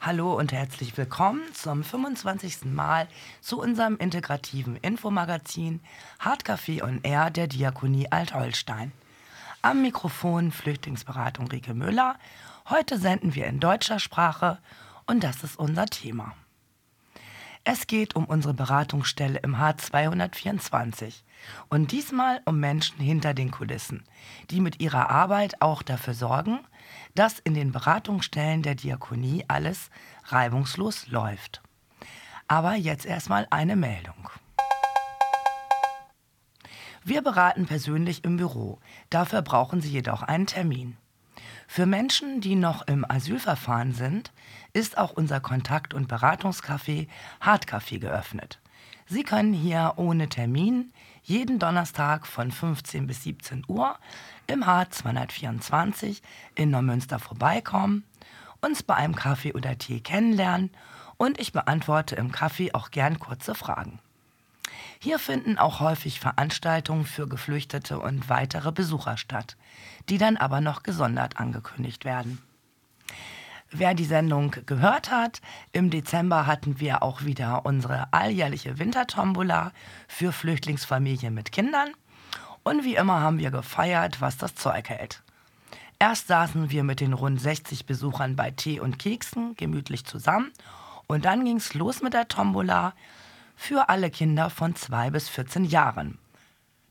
Hallo und herzlich willkommen zum 25. Mal zu unserem integrativen Infomagazin Hardcafé on Air der Diakonie Altholstein. Am Mikrofon Flüchtlingsberatung Rike Müller. Heute senden wir in deutscher Sprache und das ist unser Thema. Es geht um unsere Beratungsstelle im H224 und diesmal um Menschen hinter den Kulissen, die mit ihrer Arbeit auch dafür sorgen, dass in den Beratungsstellen der Diakonie alles reibungslos läuft. Aber jetzt erstmal eine Meldung. Wir beraten persönlich im Büro, dafür brauchen Sie jedoch einen Termin. Für Menschen, die noch im Asylverfahren sind, ist auch unser Kontakt- und Beratungscafé Hardcafé geöffnet. Sie können hier ohne Termin jeden Donnerstag von 15 bis 17 Uhr im H224 in Neumünster vorbeikommen, uns bei einem Kaffee oder Tee kennenlernen und ich beantworte im Kaffee auch gern kurze Fragen. Hier finden auch häufig Veranstaltungen für Geflüchtete und weitere Besucher statt, die dann aber noch gesondert angekündigt werden. Wer die Sendung gehört hat, im Dezember hatten wir auch wieder unsere alljährliche Wintertombola für Flüchtlingsfamilien mit Kindern. Und wie immer haben wir gefeiert, was das Zeug hält. Erst saßen wir mit den rund 60 Besuchern bei Tee und Keksen gemütlich zusammen und dann ging es los mit der Tombola für alle Kinder von 2 bis 14 Jahren.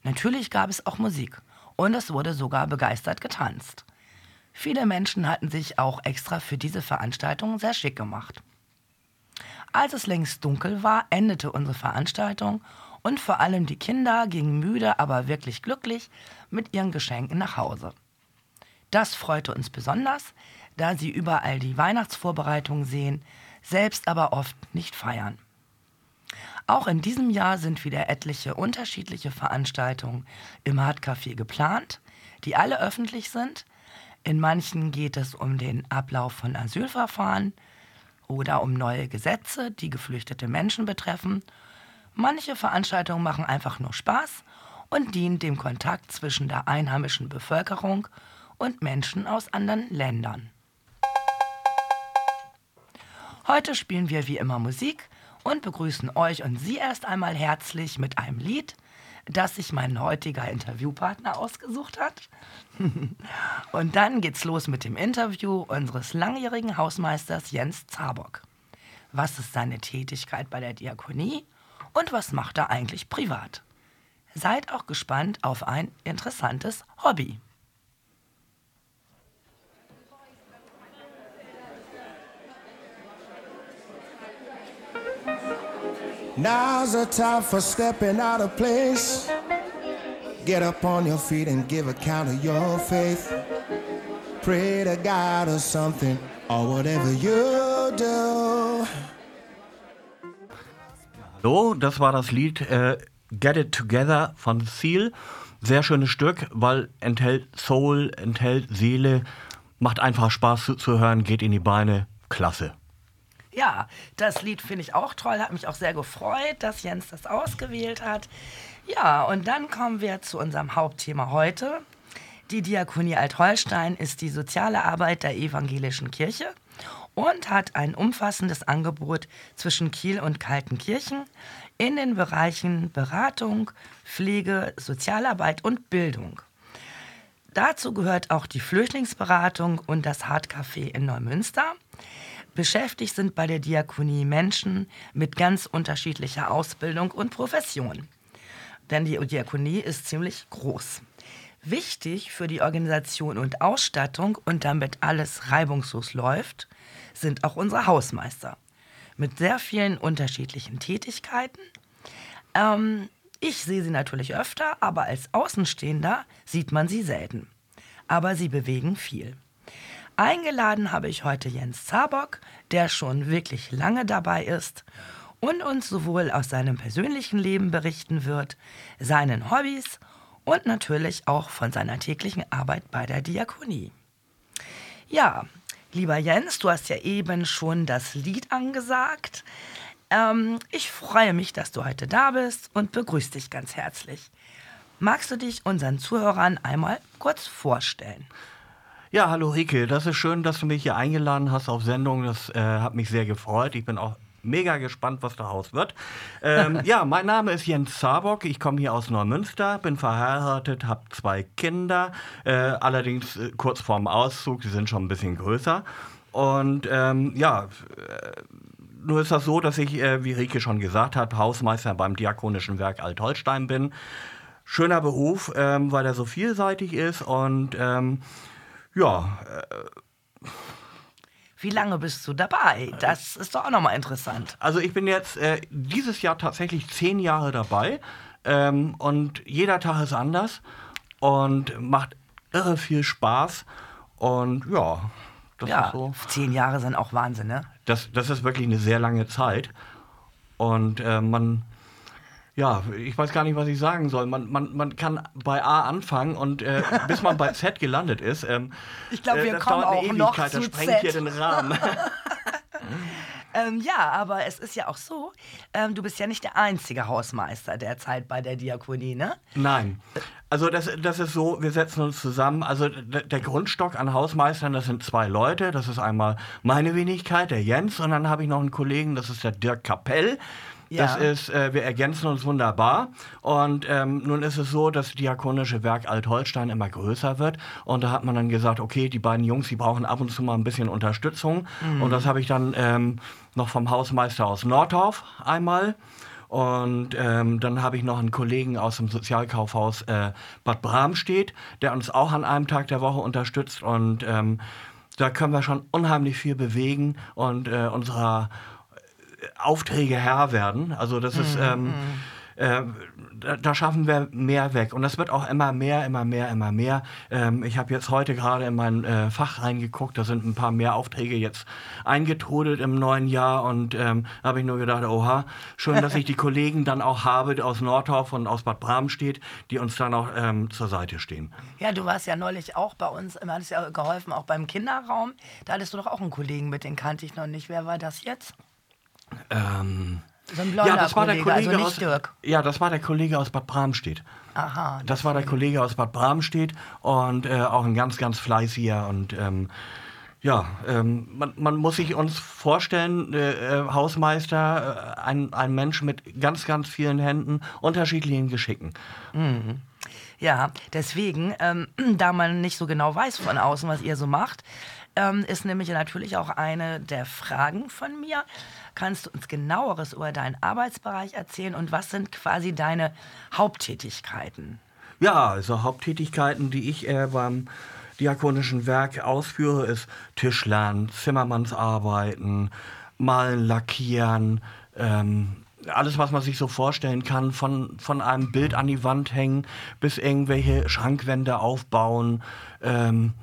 Natürlich gab es auch Musik und es wurde sogar begeistert getanzt. Viele Menschen hatten sich auch extra für diese Veranstaltung sehr schick gemacht. Als es längst dunkel war, endete unsere Veranstaltung und vor allem die Kinder gingen müde, aber wirklich glücklich mit ihren Geschenken nach Hause. Das freute uns besonders, da sie überall die Weihnachtsvorbereitungen sehen, selbst aber oft nicht feiern. Auch in diesem Jahr sind wieder etliche unterschiedliche Veranstaltungen im Hardcafé geplant, die alle öffentlich sind, in manchen geht es um den Ablauf von Asylverfahren oder um neue Gesetze, die geflüchtete Menschen betreffen. Manche Veranstaltungen machen einfach nur Spaß und dienen dem Kontakt zwischen der einheimischen Bevölkerung und Menschen aus anderen Ländern. Heute spielen wir wie immer Musik und begrüßen euch und Sie erst einmal herzlich mit einem Lied, das sich mein heutiger Interviewpartner ausgesucht hat. Und dann geht's los mit dem Interview unseres langjährigen Hausmeisters Jens Zabock. Was ist seine Tätigkeit bei der Diakonie und was macht er eigentlich privat? Seid auch gespannt auf ein interessantes Hobby. Now's the time for stepping out of place. Get up on your feet and give account of your faith. Pray to God or something, or whatever you do. Hallo, das war das Lied äh, Get It Together von Seal. Sehr schönes Stück, weil enthält Soul, enthält Seele, macht einfach Spaß zu, zu hören, geht in die Beine. Klasse. Ja, das Lied finde ich auch toll, hat mich auch sehr gefreut, dass Jens das ausgewählt hat. Ja, und dann kommen wir zu unserem Hauptthema heute. Die Diakonie Altholstein ist die soziale Arbeit der evangelischen Kirche und hat ein umfassendes Angebot zwischen Kiel und Kaltenkirchen in den Bereichen Beratung, Pflege, Sozialarbeit und Bildung. Dazu gehört auch die Flüchtlingsberatung und das Hardcafé in Neumünster. Beschäftigt sind bei der Diakonie Menschen mit ganz unterschiedlicher Ausbildung und Profession. Denn die Diakonie ist ziemlich groß. Wichtig für die Organisation und Ausstattung und damit alles reibungslos läuft, sind auch unsere Hausmeister mit sehr vielen unterschiedlichen Tätigkeiten. Ähm, ich sehe sie natürlich öfter, aber als Außenstehender sieht man sie selten. Aber sie bewegen viel. Eingeladen habe ich heute Jens Zabock, der schon wirklich lange dabei ist und uns sowohl aus seinem persönlichen Leben berichten wird, seinen Hobbys und natürlich auch von seiner täglichen Arbeit bei der Diakonie. Ja, lieber Jens, du hast ja eben schon das Lied angesagt. Ähm, ich freue mich, dass du heute da bist und begrüße dich ganz herzlich. Magst du dich unseren Zuhörern einmal kurz vorstellen? Ja, hallo Rike, das ist schön, dass du mich hier eingeladen hast auf Sendung. Das äh, hat mich sehr gefreut. Ich bin auch mega gespannt, was daraus wird. Ähm, ja, mein Name ist Jens Zabock. Ich komme hier aus Neumünster, bin verheiratet, habe zwei Kinder, äh, allerdings äh, kurz vorm Auszug. Sie sind schon ein bisschen größer. Und ähm, ja, äh, nur ist das so, dass ich, äh, wie Rike schon gesagt hat, Hausmeister beim Diakonischen Werk Altholstein bin. Schöner Beruf, ähm, weil er so vielseitig ist und ähm, ja, äh, Wie lange bist du dabei? Das ist doch auch nochmal interessant. Also ich bin jetzt äh, dieses Jahr tatsächlich zehn Jahre dabei ähm, und jeder Tag ist anders und macht irre viel Spaß und ja, das Ja, ist so. zehn Jahre sind auch Wahnsinn, ne? Das, das ist wirklich eine sehr lange Zeit und äh, man, ja, ich weiß gar nicht, was ich sagen soll. Man, man, man kann bei A anfangen und äh, bis man bei Z gelandet ist. Ähm, Ich glaub, wir das kommen dauert eine auch noch Ewigkeit, das zu sprengt Z. hier den Rahmen. Ähm, ja, aber es ist ja auch so, ähm, du bist ja nicht der einzige Hausmeister derzeit bei der Diakonie, ne? Nein. Also das, das ist so, wir setzen uns zusammen. Also der Grundstock an Hausmeistern, das sind zwei Leute. Das ist einmal meine Wenigkeit, der Jens, und dann habe ich noch einen Kollegen, das ist der Dirk Kapell. Das Ja. ist, äh, wir ergänzen uns wunderbar. Und ähm, nun ist es so, dass das Diakonische Werk Altholstein immer größer wird. Und da hat man dann gesagt, okay, die beiden Jungs, die brauchen ab und zu mal ein bisschen Unterstützung. Und das habe ich dann ähm, noch vom Hausmeister aus Nordorf einmal. Und ähm, dann habe ich noch einen Kollegen aus dem Sozialkaufhaus äh, Bad Bramstedt, der uns auch an einem Tag der Woche unterstützt. Und ähm, da können wir schon unheimlich viel bewegen und äh, unserer Aufträge Herr werden. Also das ist, ähm, äh, da, da schaffen wir mehr weg. Und das wird auch immer mehr, immer mehr, immer mehr. Ähm, ich habe jetzt heute gerade in mein äh, Fach reingeguckt, da sind ein paar mehr Aufträge jetzt eingetrudelt im neuen Jahr und ähm, habe ich nur gedacht, oha, schön, dass ich die Kollegen dann auch habe aus Nordorf und aus Bad Bramstedt, die uns dann auch ähm, zur Seite stehen. Ja, du warst ja neulich auch bei uns, immer hattest ja geholfen, auch beim Kinderraum. Da hattest du doch auch einen Kollegen mit, den kannte ich noch nicht. Wer war das jetzt? Ähm, So ein blonder ja, das war der Kollege, Kollege also aus, Dirk. Ja, das war der Kollege aus Bad Bramstedt. Aha. Das war der Kollege aus Bad Bramstedt und äh, auch ein ganz, ganz fleißiger und ähm, ja, ähm, man, man muss sich uns vorstellen, äh, äh, Hausmeister, äh, ein, ein Mensch mit ganz, ganz vielen Händen, unterschiedlichen Geschicken. Ja, deswegen, ähm, da man nicht so genau weiß von außen, was ihr so macht, ähm, ist nämlich natürlich auch eine der Fragen von mir. Kannst du uns genaueres über deinen Arbeitsbereich erzählen und was sind quasi deine Haupttätigkeiten? Ja, also Haupttätigkeiten, die ich äh, beim Diakonischen Werk ausführe, ist Tischlern, Zimmermannsarbeiten, Malen, Lackieren, ähm, alles, was man sich so vorstellen kann, von, von einem Bild an die Wand hängen bis irgendwelche Schrankwände aufbauen. Ähm,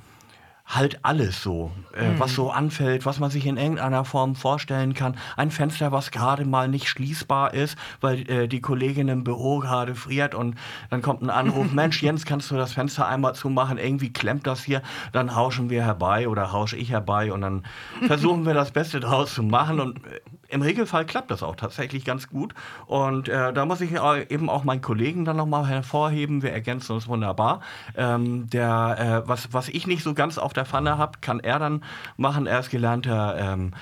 halt alles so, äh, was so anfällt, was man sich in irgendeiner Form vorstellen kann. Ein Fenster, was gerade mal nicht schließbar ist, weil äh, die Kollegin im Büro gerade friert und dann kommt ein Anruf, Mensch, Jens, kannst du das Fenster einmal zumachen? Irgendwie klemmt das hier. Dann rauschen wir herbei oder rausche ich herbei und dann versuchen wir das Beste draus zu machen und äh, im Regelfall klappt das auch tatsächlich ganz gut. Und äh, da muss ich äh, eben auch meinen Kollegen dann nochmal hervorheben. Wir ergänzen uns wunderbar. Ähm, der, äh, was, was ich nicht so ganz auf der Pfanne habe, kann er dann machen. Er ist gelernter ähm,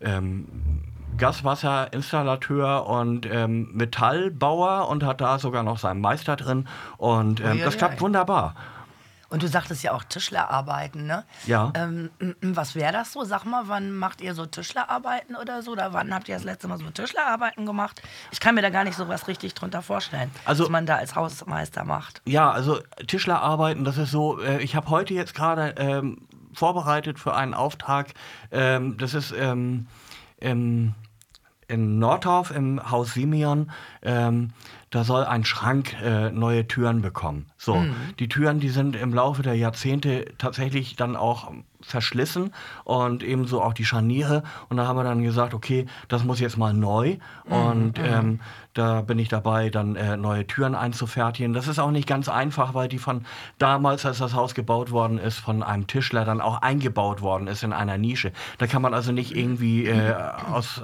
ähm, Gaswasserinstallateur und ähm, Metallbauer und hat da sogar noch seinen Meister drin. Und ähm, das klappt wunderbar. Und du sagtest ja auch Tischlerarbeiten, ne? Ja. Ähm, was wäre das so? Sag mal, wann macht ihr so Tischlerarbeiten oder so? Oder wann habt ihr das letzte Mal so Tischlerarbeiten gemacht? Ich kann mir da gar nicht so was richtig drunter vorstellen, Also- was man da als Hausmeister macht. Ja, also Tischlerarbeiten, das ist so, äh, ich habe heute jetzt gerade ähm, vorbereitet für einen Auftrag, ähm, das ist ähm, in Nordorf im Haus Simeon, ähm, da soll ein Schrank äh, neue Türen bekommen. So, die Türen, die sind im Laufe der Jahrzehnte tatsächlich dann auch verschlissen und ebenso auch die Scharniere. Und da haben wir dann gesagt, okay, das muss jetzt mal neu. Und ähm, da bin ich dabei, dann äh, neue Türen einzufertigen. Das ist auch nicht ganz einfach, weil die von damals, als das Haus gebaut worden ist, von einem Tischler dann auch eingebaut worden ist in einer Nische. Da kann man also nicht irgendwie äh, aus,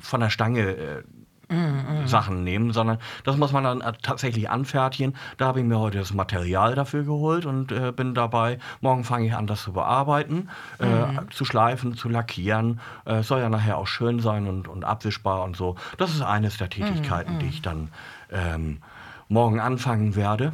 von der Stange äh, Sachen nehmen, sondern das muss man dann äh, tatsächlich anfertigen. Da habe ich mir heute das Material dafür geholt und äh, bin dabei. Morgen fange ich an, das zu bearbeiten, äh, zu schleifen, zu lackieren. Äh, soll ja nachher auch schön sein und, und abwischbar und so. Das ist eines der Tätigkeiten, die ich dann ähm, morgen anfangen werde.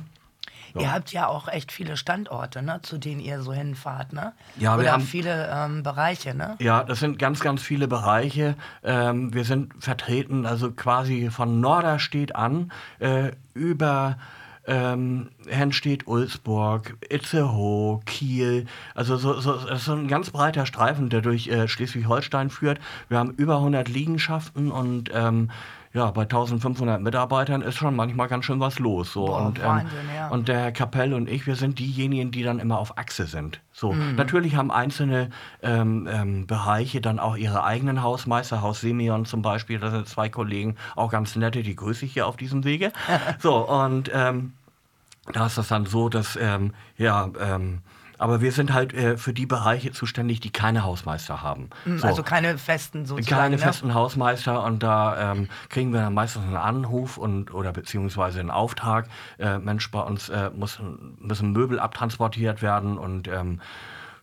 Ihr habt ja auch echt viele Standorte, ne, zu denen ihr so hinfahrt, ne? Ja, wir Oder haben- viele ähm, Bereiche, ne? Ja, das sind ganz, ganz viele Bereiche. Ähm, wir sind vertreten, also quasi von Norderstedt an äh, über ähm, Hennstedt, Ulsburg, Itzehoe, Kiel. Also so, so, das ist so ein ganz breiter Streifen, der durch äh, Schleswig-Holstein führt. Wir haben über 100 Liegenschaften und ähm, ja, bei 1500 Mitarbeitern ist schon manchmal ganz schön was los. So. Boah, und, ähm, Wahnsinn, ja. und der Herr Kapell und ich, wir sind diejenigen, die dann immer auf Achse sind. So, Mhm. natürlich haben einzelne ähm, ähm, Bereiche dann auch ihre eigenen Hausmeister, Haus Simeon zum Beispiel, da sind zwei Kollegen, auch ganz nette, die grüße ich hier auf diesem Wege. so, und ähm, da ist das dann so, dass, ähm, ja, ähm, aber wir sind halt äh, für die Bereiche zuständig, die keine Hausmeister haben. So. Also keine festen sozusagen. Keine ne? festen Hausmeister und da ähm, kriegen wir dann meistens einen Anruf und oder beziehungsweise einen Auftrag. Äh, Mensch, bei uns äh, muss, müssen Möbel abtransportiert werden und ähm,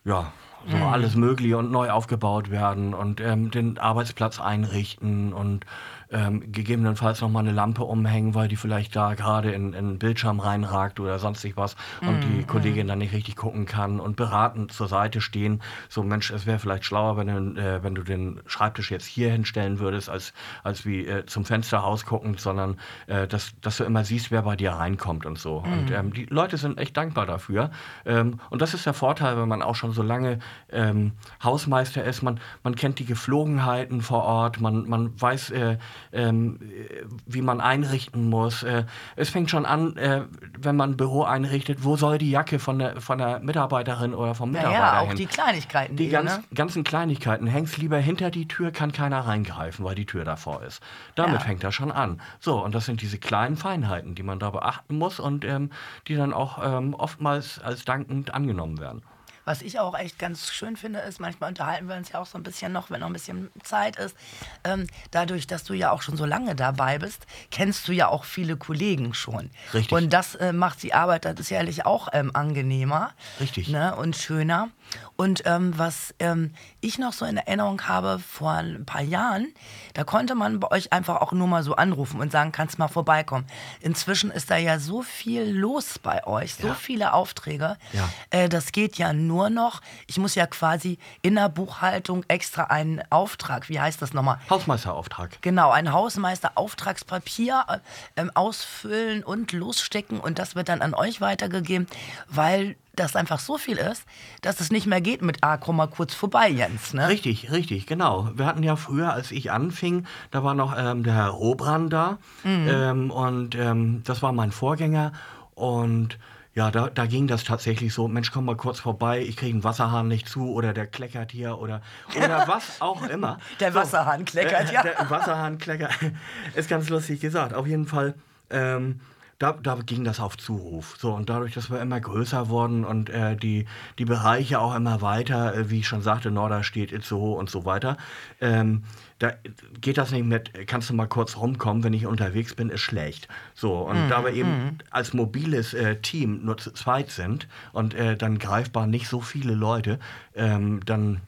ja, so alles Mögliche und neu aufgebaut werden und ähm, den Arbeitsplatz einrichten und ähm, gegebenenfalls nochmal eine Lampe umhängen, weil die vielleicht da gerade in, in den Bildschirm reinragt oder sonstig was und die Kollegin dann nicht richtig gucken kann und beratend zur Seite stehen. So, Mensch, es wäre vielleicht schlauer, wenn du, äh, wenn du den Schreibtisch jetzt hier hinstellen würdest, als, als wie äh, zum Fenster rausguckend, sondern äh, dass, dass du immer siehst, wer bei dir reinkommt und so. Und ähm, die Leute sind echt dankbar dafür. Ähm, und das ist der Vorteil, wenn man auch schon so lange ähm, Hausmeister ist. Man, man kennt die Geflogenheiten vor Ort, man, man weiß, äh, ähm, äh, wie man einrichten muss. Äh, es fängt schon an, äh, wenn man ein Büro einrichtet, wo soll die Jacke von der, von der Mitarbeiterin oder vom Ja, Mitarbeiter ja, auch hin? die Kleinigkeiten. Die ganz, ne? ganzen Kleinigkeiten. Hängst lieber hinter die Tür, kann keiner reingreifen, weil die Tür davor ist. Damit Ja. fängt das schon an. So, und das sind diese kleinen Feinheiten, die man da beachten muss und ähm, die dann auch ähm, oftmals als dankend angenommen werden. Was ich auch echt ganz schön finde, ist, manchmal unterhalten wir uns ja auch so ein bisschen noch, wenn noch ein bisschen Zeit ist. Ähm, dadurch, dass du ja auch schon so lange dabei bist, kennst du ja auch viele Kollegen schon. Richtig. Und das äh, macht die Arbeit dann sicherlich auch ähm, angenehmer. Richtig. Ne, und schöner. Und ähm, was ähm, ich noch so in Erinnerung habe vor ein paar Jahren, da konnte man bei euch einfach auch nur mal so anrufen und sagen, kannst mal vorbeikommen. Inzwischen ist da ja so viel los bei euch, so Ja. viele Aufträge. Ja. Äh, das geht ja nur noch. Ich muss ja quasi in der Buchhaltung extra einen Auftrag, wie heißt das nochmal? Hausmeisterauftrag. Genau, ein Hausmeister-Auftragspapier äh, ähm, ausfüllen und losstecken und das wird dann an euch weitergegeben, weil das einfach so viel ist, dass es nicht mehr geht mit, ah, komm mal kurz vorbei, Jens. Ne? Richtig, richtig, genau. Wir hatten ja früher, als ich anfing, da war noch ähm, der Herr Robran da ähm, und ähm, das war mein Vorgänger und ja, da, da ging das tatsächlich so, Mensch, komm mal kurz vorbei, ich kriege einen Wasserhahn nicht zu oder der kleckert hier oder, oder was auch immer. Der Wasserhahn kleckert, äh, ja. Der Wasserhahn kleckert, ist ganz lustig gesagt. Auf jeden Fall, ähm, da, da ging das auf Zuruf. So, und dadurch, dass wir immer größer wurden und äh, die, die Bereiche auch immer weiter, äh, wie ich schon sagte, Norderstedt, Itzehoe und so weiter, ähm, da geht das nicht mit, kannst du mal kurz rumkommen, wenn ich unterwegs bin, ist schlecht. So, und da wir eben als mobiles äh, Team nur zu zweit sind und äh, dann greifbar nicht so viele Leute, ähm, dann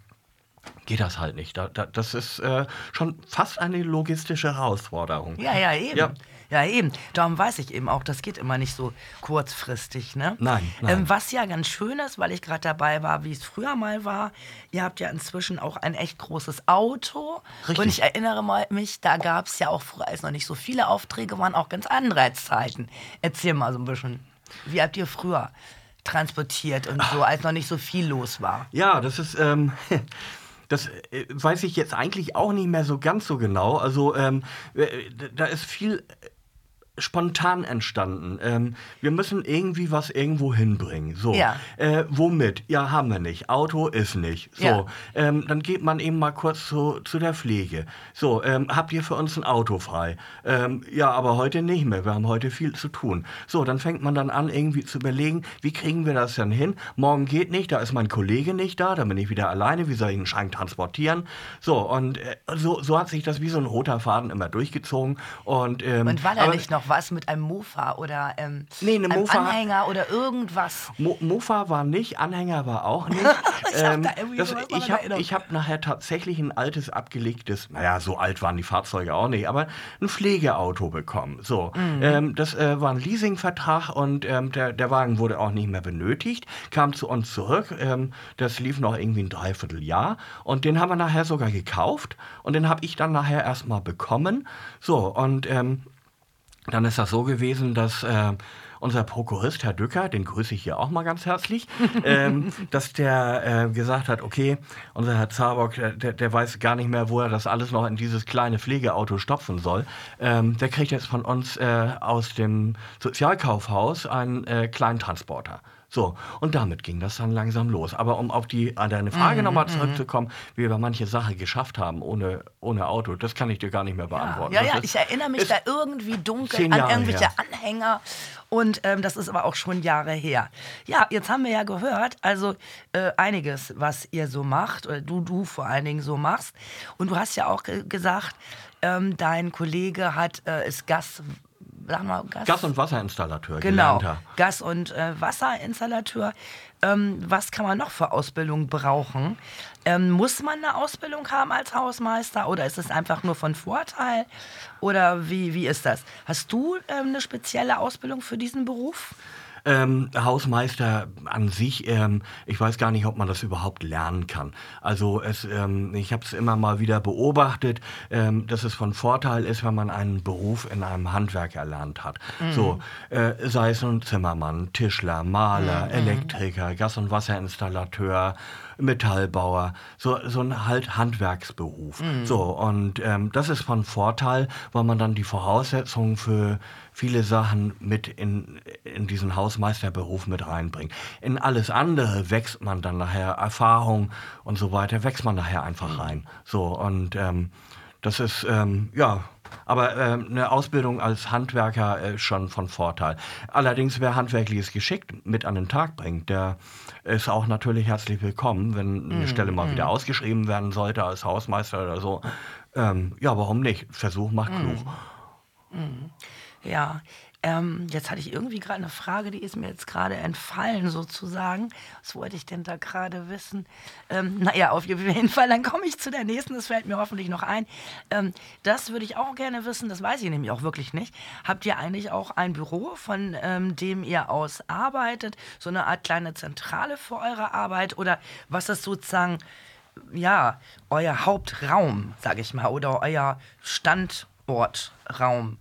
geht das halt nicht. Da, da, das ist äh, schon fast eine logistische Herausforderung. Ja, ja, eben. Ja. Ja. eben. Darum weiß ich eben auch, das geht immer nicht so kurzfristig. Ne? Nein, nein. Ähm, was ja ganz schön ist, weil ich gerade dabei war, wie es früher mal war, ihr habt ja inzwischen auch ein echt großes Auto. Richtig. Und ich erinnere mal mich, da gab es ja auch früher, als noch nicht so viele Aufträge waren, auch ganz andere Zeiten. Erzähl mal so ein bisschen. Wie habt ihr früher transportiert und so, als noch nicht so viel los war? Ja, das ist, ähm, das äh, weiß ich jetzt eigentlich auch nicht mehr so ganz so genau. Also ähm, äh, da ist viel spontan entstanden. Ähm, wir müssen irgendwie was irgendwo hinbringen. So, Ja. äh, womit? Ja, haben wir nicht. Auto ist nicht. So, Ja. ähm, dann geht man eben mal kurz zu, zu der Pflege. So, ähm, habt ihr für uns ein Auto frei? Ähm, ja, aber heute nicht mehr. Wir haben heute viel zu tun. So, dann fängt man dann an, irgendwie zu überlegen, wie kriegen wir das denn hin? Morgen geht nicht, da ist mein Kollege nicht da, dann bin ich wieder alleine. Wie soll ich einen Schrank transportieren? So, und äh, so, so hat sich das wie so ein roter Faden immer durchgezogen. Und, ähm, Und da aber- nicht noch was mit einem Mofa oder ähm, Nee, eine einem Mofa- Anhänger oder irgendwas? Mo Mofa war nicht, Anhänger war auch nicht. Ich hab da irgendwie das, ich habe Erinnerung. hab nachher tatsächlich ein altes, abgelegtes, naja, so alt waren die Fahrzeuge auch nicht, aber ein Pflegeauto bekommen. So, Mhm. ähm, das äh, war ein Leasingvertrag und ähm, der, der Wagen wurde auch nicht mehr benötigt, kam zu uns zurück. Ähm, das lief noch irgendwie ein Dreivierteljahr und den haben wir nachher sogar gekauft und den habe ich dann nachher erstmal bekommen. So, und ähm, dann ist das so gewesen, dass äh, unser Prokurist, Herr Dücker, den grüße ich hier auch mal ganz herzlich, ähm, dass der äh, gesagt hat, okay, unser Herr Zabock, der, der, weiß gar nicht mehr, wo er das alles noch in dieses kleine Pflegeauto stopfen soll. Ähm, der kriegt jetzt von uns äh, aus dem Sozialkaufhaus einen äh, kleinen Transporter. So, und damit ging das dann langsam los. Aber um auf die, an deine Frage nochmal zurückzukommen, wie wir manche Sachen geschafft haben ohne, ohne Auto, das kann ich dir gar nicht mehr beantworten. Ja, Das ja, ist- ich erinnere mich da irgendwie dunkel an irgendwelche her. Anhänger. Und ähm, das ist aber auch schon Jahre her. Ja, jetzt haben wir ja gehört, also äh, einiges, was ihr so macht, oder du, du vor allen Dingen so machst. Und du hast ja auch ge gesagt, ähm, dein Kollege hat, äh, ist Gas, sag mal, Gas, Gas- und Wasserinstallateur, Genau, gelernter. Gas- und äh, Wasserinstallateur. Ähm, was kann man noch für Ausbildung brauchen? Ähm, muss man eine Ausbildung haben als Hausmeister oder ist es einfach nur von Vorteil? Oder wie, wie ist das? Hast du ähm, eine spezielle Ausbildung für diesen Beruf? Ähm, Hausmeister an sich, ähm, ich weiß gar nicht, ob man das überhaupt lernen kann. Also es, ähm, ich habe es immer mal wieder beobachtet, ähm, dass es von Vorteil ist, wenn man einen Beruf in einem Handwerk erlernt hat. So, äh, sei es ein Zimmermann, Tischler, Maler, Elektriker, Gas- und Wasserinstallateur, Metallbauer, so, so ein halt Handwerksberuf. So, und ähm, das ist von Vorteil, weil man dann die Voraussetzungen für viele Sachen mit in, in diesen Hausmeisterberuf mit reinbringt. In alles andere wächst man dann nachher, Erfahrung und so weiter, wächst man nachher einfach rein. So, und ähm, das ist, ähm, ja, aber ähm, eine Ausbildung als Handwerker ist schon von Vorteil. Allerdings, wer handwerkliches Geschick mit an den Tag bringt, der ist auch natürlich herzlich willkommen, wenn eine Stelle mal wieder ausgeschrieben werden sollte als Hausmeister oder so. Ähm, ja, warum nicht? Versuch macht klug. Ja, ähm, jetzt hatte ich irgendwie gerade eine Frage, die ist mir jetzt gerade entfallen sozusagen. Was wollte ich denn da gerade wissen? Ähm, naja, auf jeden Fall, dann komme ich zu der nächsten, das fällt mir hoffentlich noch ein. Ähm, das würde ich auch gerne wissen, das weiß ich nämlich auch wirklich nicht. Habt ihr eigentlich auch ein Büro, von ähm, dem ihr aus arbeitet? So eine Art kleine Zentrale für eure Arbeit? Oder was ist sozusagen, ja, euer Hauptraum, sage ich mal, oder euer Standortraum?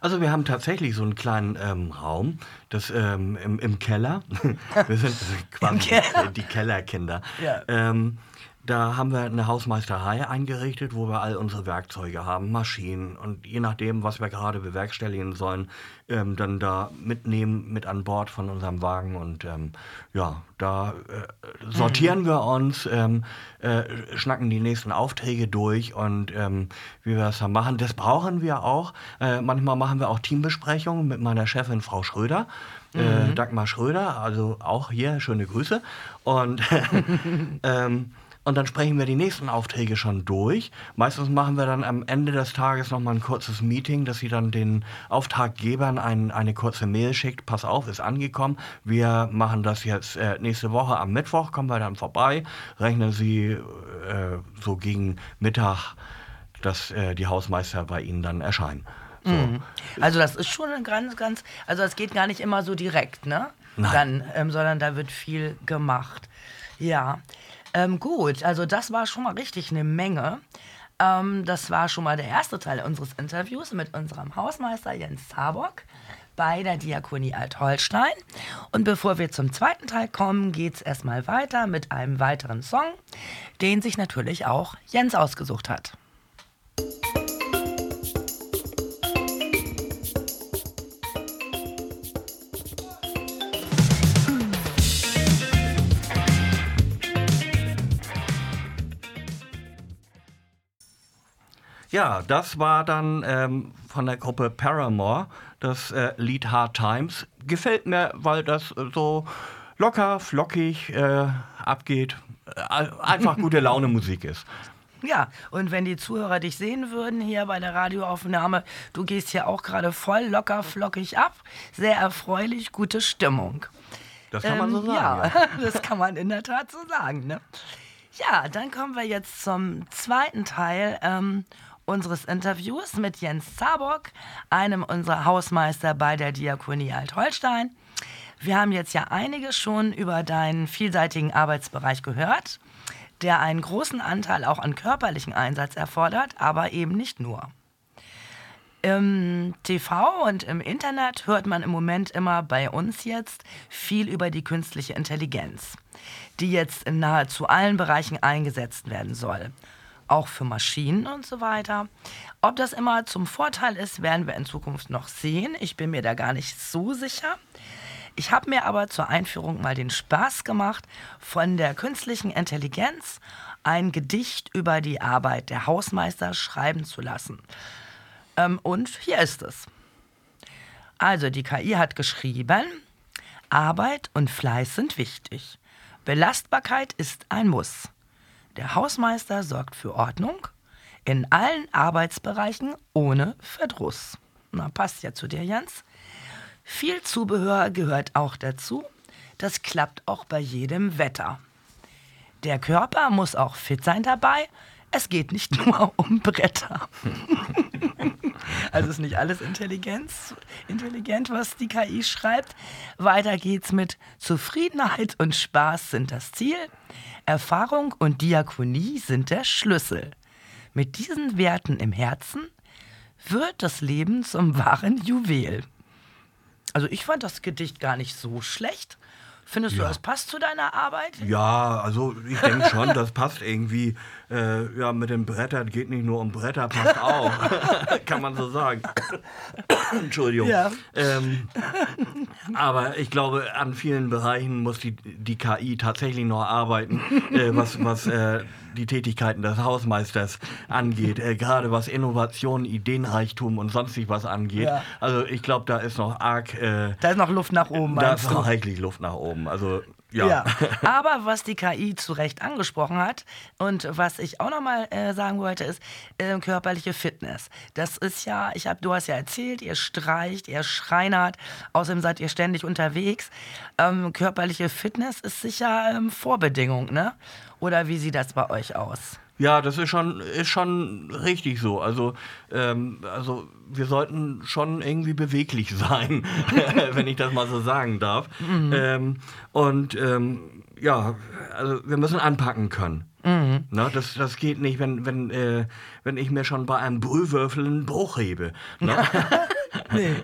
Also wir haben tatsächlich so einen kleinen ähm, Raum, das ähm, im, im Keller. wir sind quasi Keller. die Kellerkinder. Ja. Ähm, da haben wir eine Hausmeisterei eingerichtet, wo wir all unsere Werkzeuge haben, Maschinen und je nachdem, was wir gerade bewerkstelligen sollen, ähm, dann da mitnehmen, mit an Bord von unserem Wagen und ähm, ja, da äh, sortieren wir uns, ähm, äh, schnacken die nächsten Aufträge durch und ähm, wie wir das dann machen, das brauchen wir auch. Äh, manchmal machen wir auch Teambesprechungen mit meiner Chefin Frau Schröder. Äh, Dagmar Schröder, also auch hier schöne Grüße. Und ähm, und dann sprechen wir die nächsten Aufträge schon durch. Meistens machen wir dann am Ende des Tages nochmal ein kurzes Meeting, dass sie dann den Auftraggebern ein, eine kurze Mail schickt. Pass auf, ist angekommen. Wir machen das jetzt äh, nächste Woche am Mittwoch, kommen wir dann vorbei. Rechnen Sie äh, so gegen Mittag, dass äh, die Hausmeister bei Ihnen dann erscheinen. So. Also das ist schon ein ganz, ganz, also das geht gar nicht immer so direkt, ne? Nein. Dann, ähm, sondern da wird viel gemacht. Ja, ähm, gut, also das war schon mal richtig eine Menge. Ähm, das war schon mal der erste Teil unseres Interviews mit unserem Hausmeister Jens Zabock bei der Diakonie Alt-Holstein. Und bevor wir zum zweiten Teil kommen, geht es erstmal weiter mit einem weiteren Song, den sich natürlich auch Jens ausgesucht hat. Ja, das war dann ähm, von der Gruppe Paramore das äh, Lied Hard Times. Gefällt mir, weil das so locker, flockig äh, abgeht. Äh, einfach gute Laune Musik ist. Ja, und wenn die Zuhörer dich sehen würden hier bei der Radioaufnahme, du gehst hier auch gerade voll locker, flockig ab. Sehr erfreulich, gute Stimmung. Das kann man so Ähm, sagen. Ja, Ja. das kann man in der Tat so sagen. Ne? Ja, dann kommen wir jetzt zum zweiten Teil ähm, unseres Interviews mit Jens Zabock, einem unserer Hausmeister bei der Diakonie Alt-Holstein. Wir haben jetzt ja einige schon über deinen vielseitigen Arbeitsbereich gehört, der einen großen Anteil auch an körperlichen Einsatz erfordert, aber eben nicht nur. Im TV und im Internet hört man im Moment immer bei uns jetzt viel über die künstliche Intelligenz, die jetzt in nahezu allen Bereichen eingesetzt werden soll. Auch für Maschinen und so weiter. Ob das immer zum Vorteil ist, werden wir in Zukunft noch sehen. Ich bin mir da gar nicht so sicher. Ich habe mir aber zur Einführung mal den Spaß gemacht, von der künstlichen Intelligenz ein Gedicht über die Arbeit der Hausmeister schreiben zu lassen. Ähm, und hier ist es. Also, die KI hat geschrieben, Arbeit und Fleiß sind wichtig. Belastbarkeit ist ein Muss. Der Hausmeister sorgt für Ordnung in allen Arbeitsbereichen ohne Verdruss. Na, passt ja zu dir, Jens. Viel Zubehör gehört auch dazu. Das klappt auch bei jedem Wetter. Der Körper muss auch fit sein dabei. Es geht nicht nur um Bretter. Also ist nicht alles Intelligenz, intelligent, was die KI schreibt. Weiter geht's mit Zufriedenheit und Spaß sind das Ziel. Erfahrung und Diakonie sind der Schlüssel. Mit diesen Werten im Herzen wird das Leben zum wahren Juwel. Also ich fand das Gedicht gar nicht so schlecht. Findest du, Ja. das passt zu deiner Arbeit? Ja, also ich denke schon, das passt irgendwie. Äh, ja, mit den Brettern geht nicht nur um Bretter, passt auch. Kann man so sagen. Entschuldigung. Ja. Ähm, aber ich glaube, an vielen Bereichen muss die, die KI tatsächlich noch arbeiten, äh, was, was äh, die Tätigkeiten des Hausmeisters angeht. Äh, Gerade was Innovation, Ideenreichtum und sonstig was angeht. Ja. Also ich glaube, da ist noch arg, äh, Da ist noch Luft nach oben, da ist noch reichlich Luft nach oben. Also ja. Ja. Aber was die KI zu Recht angesprochen hat und was ich auch nochmal äh, sagen wollte, ist äh, körperliche Fitness. Das ist ja, ich hab, du hast ja erzählt, ihr streicht, ihr schreinert, außerdem seid ihr ständig unterwegs. Ähm, körperliche Fitness ist sicher ähm, Vorbedingung, ne? Oder wie sieht das bei euch aus? Ja, das ist schon, ist schon richtig so. Also, ähm, also wir sollten schon irgendwie beweglich sein, wenn ich das mal so sagen darf. Ähm, und ähm, ja, also wir müssen anpacken können. Ne, das, das geht nicht, wenn, wenn, äh, wenn ich mir schon bei einem Brühwürfel einen Bruch hebe. Ne? Nee.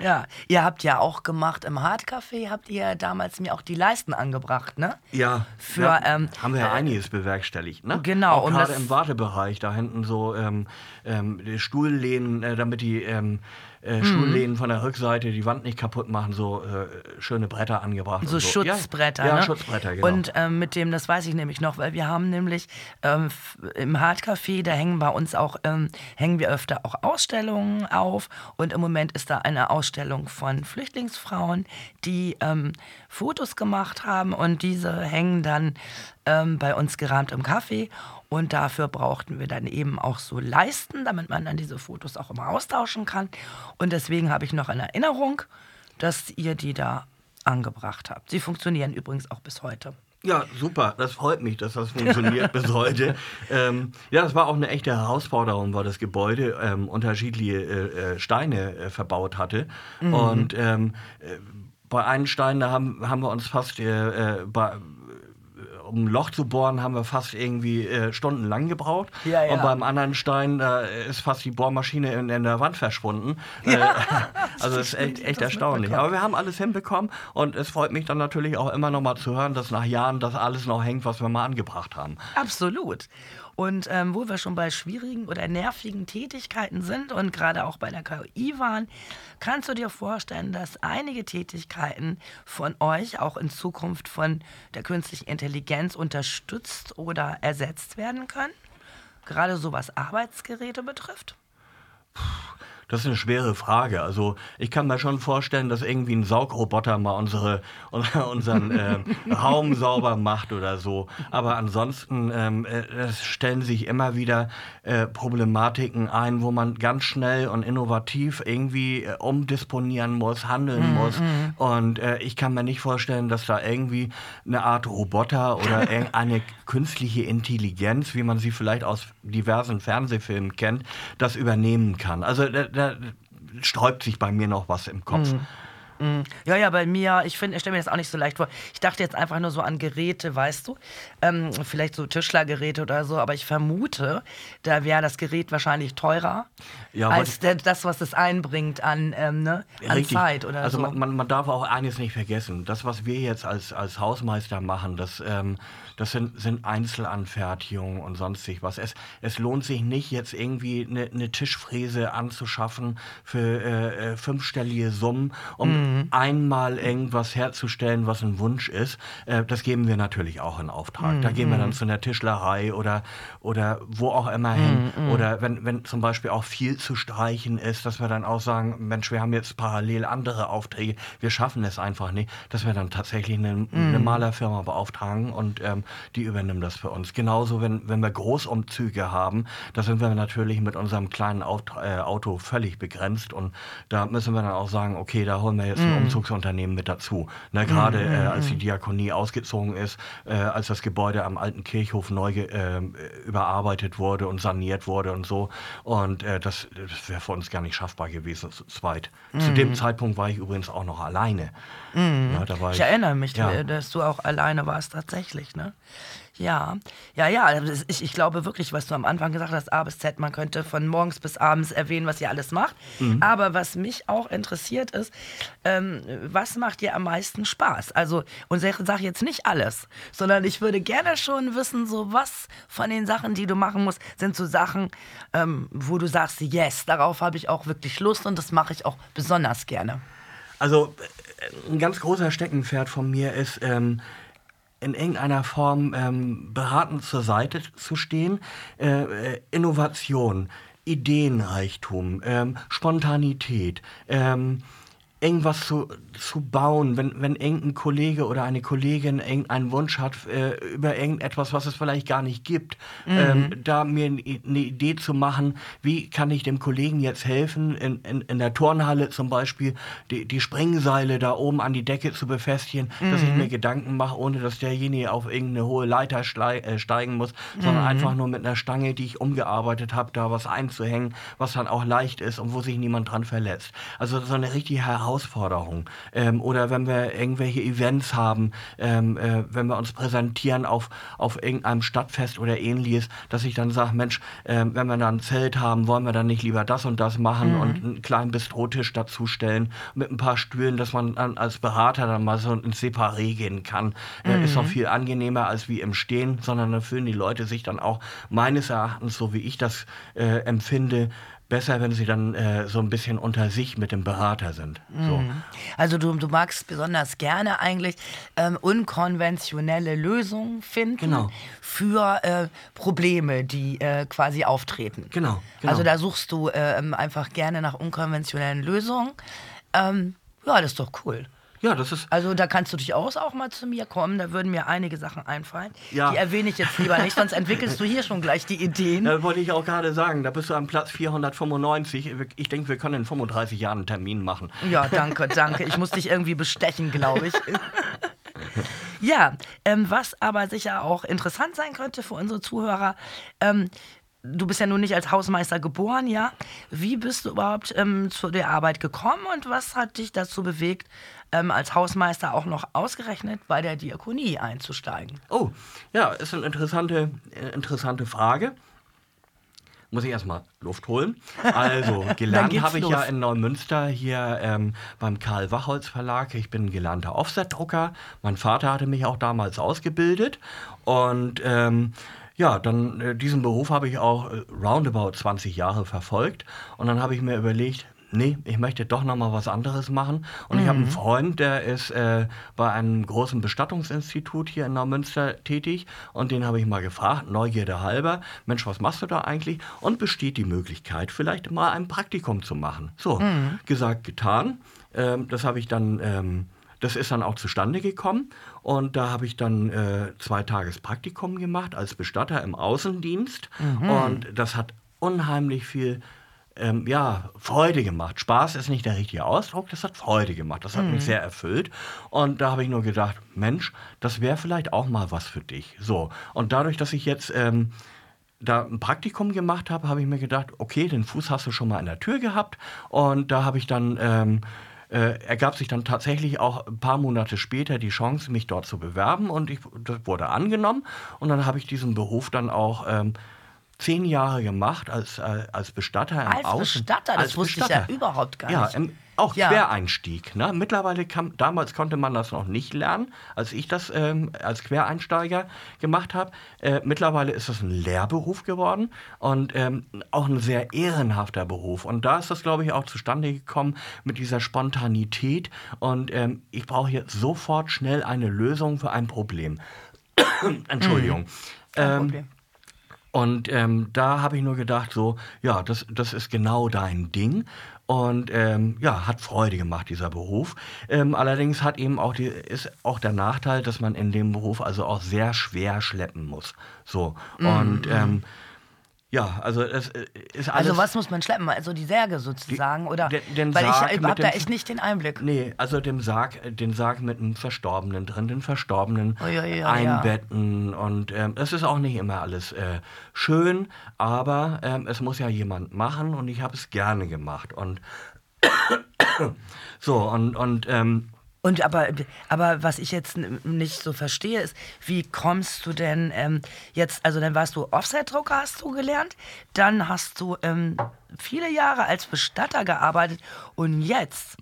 Ja, ihr habt ja auch gemacht im Hardcafé, habt ihr damals mir auch die Leisten angebracht, ne? Ja, Für, ja, ähm, haben wir ja äh, einiges bewerkstelligt. Ne? genau, Auch um gerade im Wartebereich, da hinten so ähm, ähm, Stuhllehnen, äh, damit die ähm, Mhm. äh, Stuhllehnen von der Rückseite die Wand nicht kaputt machen, so äh, schöne Bretter angebracht. So und Schutzbretter, ja, ne? Ja, Schutzbretter, genau. Und ähm, mit dem, das weiß ich nämlich noch, weil wir haben nämlich ähm, im Hardcafé, da hängen bei uns auch, ähm, hängen wir öfter auch Ausstellungen auf. Und im Moment ist da eine Ausstellung von Flüchtlingsfrauen, die ähm, Fotos gemacht haben und diese hängen dann ähm, bei uns gerahmt im Café. Und dafür brauchten wir dann eben auch so Leisten, damit man dann diese Fotos auch immer austauschen kann. Und deswegen habe ich noch in Erinnerung, dass ihr die da angebracht habt. Sie funktionieren übrigens auch bis heute. Ja, super. Das freut mich, dass das funktioniert bis heute. Ähm, ja, das war auch eine echte Herausforderung, weil das Gebäude ähm, unterschiedliche äh, äh, Steine äh, verbaut hatte. Und ähm, äh, bei einem Stein, da haben, haben wir uns fast äh, äh, bei, um ein Loch zu bohren, haben wir fast irgendwie äh, stundenlang gebraucht. Ja, ja. Und beim anderen Stein, da ist fast die Bohrmaschine in, in der Wand verschwunden. Äh, also das ist echt, echt erstaunlich. Aber wir haben alles hinbekommen und es freut mich dann natürlich auch immer noch mal zu hören, dass nach Jahren das alles noch hängt, was wir mal angebracht haben. Absolut. Und ähm, wo wir schon bei schwierigen oder nervigen Tätigkeiten sind und gerade auch bei der KI waren, kannst du dir vorstellen, dass einige Tätigkeiten von euch auch in Zukunft von der künstlichen Intelligenz unterstützt oder ersetzt werden können? gerade so was Arbeitsgeräte betrifft? Das ist eine schwere Frage. Also ich kann mir schon vorstellen, dass irgendwie ein Saugroboter mal unsere, unseren äh, Raum sauber macht oder so. Aber ansonsten ähm, äh, es stellen sich immer wieder äh, Problematiken ein, wo man ganz schnell und innovativ irgendwie äh, umdisponieren muss, handeln mm, muss. Mm. Und äh, ich kann mir nicht vorstellen, dass da irgendwie eine Art Roboter oder eine künstliche Intelligenz, wie man sie vielleicht aus diversen Fernsehfilmen kennt, das übernehmen kann. Also da, da sträubt sich bei mir noch was im Kopf. Mhm. Mhm. Ja, ja, bei mir, ich finde, ich stelle mir das auch nicht so leicht vor. Ich dachte jetzt einfach nur so an Geräte, weißt du? Ähm, vielleicht so Tischlergeräte oder so, aber ich vermute, da wäre das Gerät wahrscheinlich teurer ja, als das, was es einbringt an, ähm, ne? an Zeit oder also so. Also man, man, darf auch eines nicht vergessen. Das, was wir jetzt als, als Hausmeister machen, das, ähm, das sind, sind Einzelanfertigungen und sonstig was. Es, es lohnt sich nicht, jetzt irgendwie eine, eine Tischfräse anzuschaffen für äh, äh fünfstellige Summen, um mhm. einmal irgendwas herzustellen, was ein Wunsch ist. Äh, das geben wir natürlich auch in Auftrag. Mhm. Da gehen wir dann mhm. zu einer Tischlerei oder, oder wo auch immer hin. Mhm. Oder wenn, wenn zum Beispiel auch viel zu streichen ist, dass wir dann auch sagen, Mensch, wir haben jetzt parallel andere Aufträge, wir schaffen es einfach nicht, dass wir dann tatsächlich eine, eine mhm. Malerfirma beauftragen und ähm, die übernimmt das für uns. Genauso, wenn, wenn wir Großumzüge haben, da sind wir natürlich mit unserem kleinen Auto, äh, Auto völlig begrenzt und da müssen wir dann auch sagen, okay, da holen wir jetzt ein mhm. Umzugsunternehmen mit dazu. Ne, Gerade mm, äh, als die Diakonie ausgezogen ist, äh, als das Gebäude am alten Kirchhof neu äh, überarbeitet wurde und saniert wurde und so. Und äh, das, das wäre für uns gar nicht schaffbar gewesen zu zweit. Mm. Zu dem Zeitpunkt war ich übrigens auch noch alleine. Mm. Ja, ich, ich, erinnere mich, ja. dass du auch alleine warst tatsächlich. Ne? Ja, ja, ja. Also ich, ich glaube wirklich, was du am Anfang gesagt hast, A bis Z, man könnte von morgens bis abends erwähnen, was ihr alles macht. Mhm. Aber was mich auch interessiert ist, ähm, was macht dir am meisten Spaß? Also, und ich sage jetzt nicht alles, sondern ich würde gerne schon wissen, so was von den Sachen, die du machen musst, sind so Sachen, ähm, wo du sagst, yes, darauf habe ich auch wirklich Lust und das mache ich auch besonders gerne. Also, ein ganz großer Steckenpferd von mir ist, ähm, in irgendeiner Form ähm, beratend zur Seite zu stehen. Äh, äh, Innovation, Ideenreichtum, ähm, Spontanität, ähm, irgendwas zu, zu bauen, wenn, wenn irgendein Kollege oder eine Kollegin irgendeinen Wunsch hat äh, über irgendetwas, was es vielleicht gar nicht gibt, mhm. ähm, da mir eine Idee zu machen, wie kann ich dem Kollegen jetzt helfen, in, in, in der Turnhalle zum Beispiel die, die Springseile da oben an die Decke zu befestigen, mhm. dass ich mir mhm. Gedanken mache, ohne dass derjenige auf irgendeine hohe Leiter äh, steigen muss, sondern mhm. einfach nur mit einer Stange, die ich umgearbeitet habe, da was einzuhängen, was dann auch leicht ist und wo sich niemand dran verletzt. Also so eine richtige Herausforderung Herausforderung. Ähm, oder wenn wir irgendwelche Events haben, ähm, äh, wenn wir uns präsentieren auf, auf irgendeinem Stadtfest oder ähnliches, dass ich dann sage, Mensch, äh, wenn wir da ein Zelt haben, wollen wir dann nicht lieber das und das machen mhm. und einen kleinen Bistrotisch dazustellen mit ein paar Stühlen, dass man dann als Berater dann mal so ins Separé gehen kann. Äh, mhm. Ist noch viel angenehmer als wie im Stehen, sondern da fühlen die Leute sich dann auch meines Erachtens, so wie ich das äh, empfinde, besser, wenn sie dann äh, so ein bisschen unter sich mit dem Berater sind. So. Mhm. Also du, du magst besonders gerne eigentlich ähm, unkonventionelle Lösungen finden genau. für äh, Probleme, die äh, quasi auftreten. Genau, genau. Also da suchst du ähm, einfach gerne nach unkonventionellen Lösungen. Ähm, ja, das ist doch cool. Ja, das ist. Also da kannst du durchaus auch mal zu mir kommen, da würden mir einige Sachen einfallen. Ja. Die erwähne ich jetzt lieber nicht, sonst entwickelst du hier schon gleich die Ideen. Da wollte ich auch gerade sagen, da bist du am Platz 495. Ich denke, wir können in 35 Jahren einen Termin machen. Ja, danke, danke. Ich muss dich irgendwie bestechen, glaube ich. ja, ähm, was aber sicher auch interessant sein könnte für unsere Zuhörer, ähm, du bist ja nun nicht als Hausmeister geboren, ja? Wie bist du überhaupt ähm, zu der Arbeit gekommen und was hat dich dazu bewegt, ähm, als Hausmeister auch noch ausgerechnet bei der Diakonie einzusteigen? Oh, ja, ist eine interessante, äh, interessante Frage. Muss ich erstmal Luft holen. Also, gelernt habe ich los. ja in Neumünster hier ähm, beim Karl Wachholz Verlag. Ich bin gelernter Offset-Drucker. Mein Vater hatte mich auch damals ausgebildet. Und ähm, ja, dann äh, diesen Beruf habe ich auch äh, roundabout 20 Jahre verfolgt. Und dann habe ich mir überlegt, nee, ich möchte doch noch mal was anderes machen. Und mhm. ich habe einen Freund, der ist äh, bei einem großen Bestattungsinstitut hier in Neumünster tätig. Und den habe ich mal gefragt, Neugierde halber, Mensch, was machst du da eigentlich? Und besteht die Möglichkeit, vielleicht mal ein Praktikum zu machen. So, mhm. gesagt, getan. Ähm, das habe ich dann... Ähm, das ist dann auch zustande gekommen und da habe ich dann äh, zwei Tages Praktikum gemacht als Bestatter im Außendienst mhm. und das hat unheimlich viel ähm, ja, Freude gemacht. Spaß ist nicht der richtige Ausdruck, das hat Freude gemacht. Das hat mhm. mich sehr erfüllt. Und da habe ich nur gedacht, Mensch, das wäre vielleicht auch mal was für dich. So. Und dadurch, dass ich jetzt ähm, da ein Praktikum gemacht habe, habe ich mir gedacht, okay, den Fuß hast du schon mal in der Tür gehabt. Und da habe ich dann. Ähm, äh, ergab sich dann tatsächlich auch ein paar Monate später die Chance, mich dort zu bewerben und ich, das wurde angenommen und dann habe ich diesen Beruf dann auch ähm, zehn Jahre gemacht als, äh, als Bestatter im als Außen. Bestatter, das als wusste Bestatter. ich ja überhaupt gar ja, nicht. Im, auch ja. Quereinstieg. Ne? Mittlerweile kam, damals konnte man das noch nicht lernen, als ich das ähm, als Quereinsteiger gemacht habe. Äh, mittlerweile ist das ein Lehrberuf geworden und ähm, auch ein sehr ehrenhafter Beruf. Und da ist das, glaube ich, auch zustande gekommen mit dieser Spontanität. Und ähm, ich brauche hier sofort schnell eine Lösung für ein Problem. Entschuldigung. Kein ähm, Problem. Und ähm, da habe ich nur gedacht, so, ja, das, das ist genau dein Ding. Und ähm, ja, hat Freude gemacht, dieser Beruf. Ähm, allerdings hat eben auch die, ist auch der Nachteil, dass man in dem Beruf also auch sehr schwer schleppen muss. So. Mhm. Und ähm, ja, also es äh, ist alles. Also was muss man schleppen? Also die Särge sozusagen die, oder? Den, den weil Sarg ich habe da echt nicht den Einblick. Nee, also den Sarg, den Sarg mit einem Verstorbenen drin, den Verstorbenen oh, ja, ja, einbetten ja. und ähm, es ist auch nicht immer alles äh, schön, aber ähm, es muss ja jemand machen und ich habe es gerne gemacht und so und und ähm, und aber, aber was ich jetzt nicht so verstehe, ist, wie kommst du denn ähm, jetzt, also dann warst du Offset-Drucker, hast du gelernt, dann hast du ähm, viele Jahre als Bestatter gearbeitet und jetzt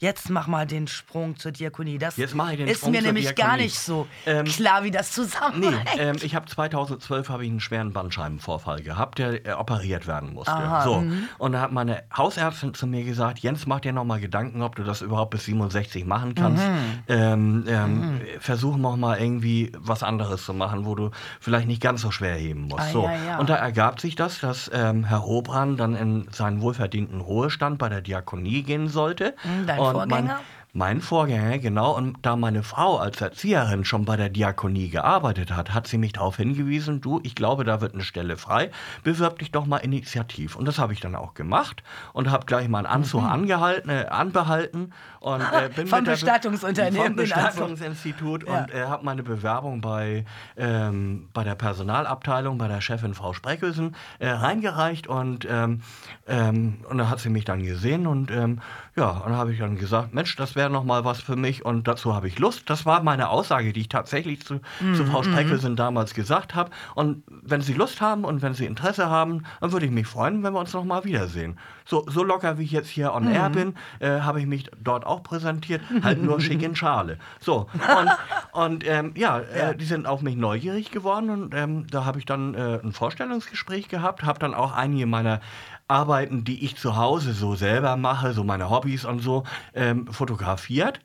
Jetzt mach mal den Sprung zur Diakonie. Das Jetzt mache ich den ist Sprung mir nämlich Diakonie. gar nicht so ähm, klar, wie das zusammenhängt. Nee, ähm, ich habe 2012 habe ich einen schweren Bandscheibenvorfall gehabt, der äh, operiert werden musste. Aha, so mhm. und da hat meine Hausärztin zu mir gesagt: Jens, mach dir noch mal Gedanken, ob du das überhaupt bis 67 machen kannst. Mhm. Ähm, ähm, mhm. Versuch noch mal irgendwie was anderes zu machen, wo du vielleicht nicht ganz so schwer heben musst. Ah, so. Ja, ja. Und da ergab sich das, dass ähm, Herr Robran dann in seinen wohlverdienten Ruhestand bei der Diakonie gehen sollte. Mhm, und mein, mein Vorgänger, genau. Und da meine Frau als Erzieherin schon bei der Diakonie gearbeitet hat, hat sie mich darauf hingewiesen, du, ich glaube, da wird eine Stelle frei, bewirb dich doch mal initiativ. Und das habe ich dann auch gemacht und habe gleich mal einen Anzug mhm. angehalten, äh, anbehalten und äh, bin vom Bestattungsunternehmen. Vom Bestattungsinstitut ja. und äh, habe meine Bewerbung bei, ähm, bei der Personalabteilung, bei der Chefin Frau Spreckelsen äh, reingereicht und, ähm, ähm, und da hat sie mich dann gesehen und ähm, ja, und habe ich dann gesagt, Mensch, das wäre noch mal was für mich und dazu habe ich Lust. Das war meine Aussage, die ich tatsächlich zu, mm, zu Frau Spreckelsen mm. damals gesagt habe. Und wenn Sie Lust haben und wenn Sie Interesse haben, dann würde ich mich freuen, wenn wir uns noch mal wiedersehen. So, so locker wie ich jetzt hier on mm. air bin, äh, habe ich mich dort auch präsentiert, halt nur schick in Schale. So, und, und ähm, ja, äh, die sind auf mich neugierig geworden und ähm, da habe ich dann äh, ein Vorstellungsgespräch gehabt, habe dann auch einige meiner Arbeiten, die ich zu Hause so selber mache, so meine Hobbys und so, ähm, fotografiert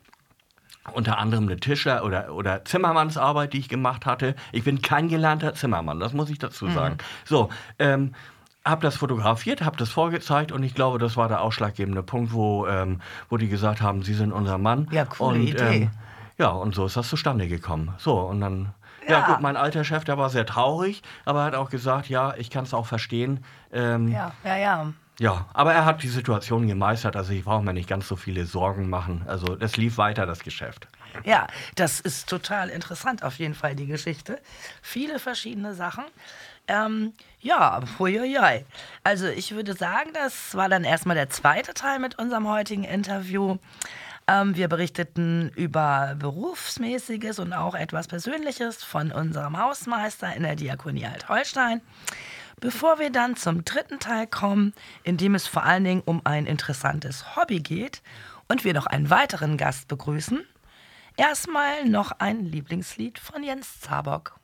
unter anderem eine Tischer- oder, oder Zimmermannsarbeit, die ich gemacht hatte. Ich bin kein gelernter Zimmermann, das muss ich dazu mhm. sagen. Mhm. So, ähm, habe das fotografiert, habe das vorgezeigt und ich glaube, das war der ausschlaggebende Punkt, wo, ähm, wo die gesagt haben, Sie sind unser Mann. Ja, coole und, Idee. Ähm, ja, und so ist das zustande gekommen. So, und dann ja. ja. gut, mein alter Chef, der war sehr traurig, aber er hat auch gesagt, ja, ich kann es auch verstehen. Ähm, ja, ja, ja. Ja, aber er hat die Situation gemeistert, also ich brauche mir nicht ganz so viele Sorgen machen. Also es lief weiter, das Geschäft. Ja, das ist total interessant auf jeden Fall, die Geschichte. Viele verschiedene Sachen. Ähm, ja, huiuiui. Also ich würde sagen, das war dann erstmal der zweite Teil mit unserem heutigen Interview. Ähm, wir berichteten über Berufsmäßiges und auch etwas Persönliches von unserem Hausmeister in der Diakonie Alt-Holstein. Bevor wir dann zum dritten Teil kommen, in dem es vor allen Dingen um ein interessantes Hobby geht und wir noch einen weiteren Gast begrüßen, erstmal noch ein Lieblingslied von Jens Zabock.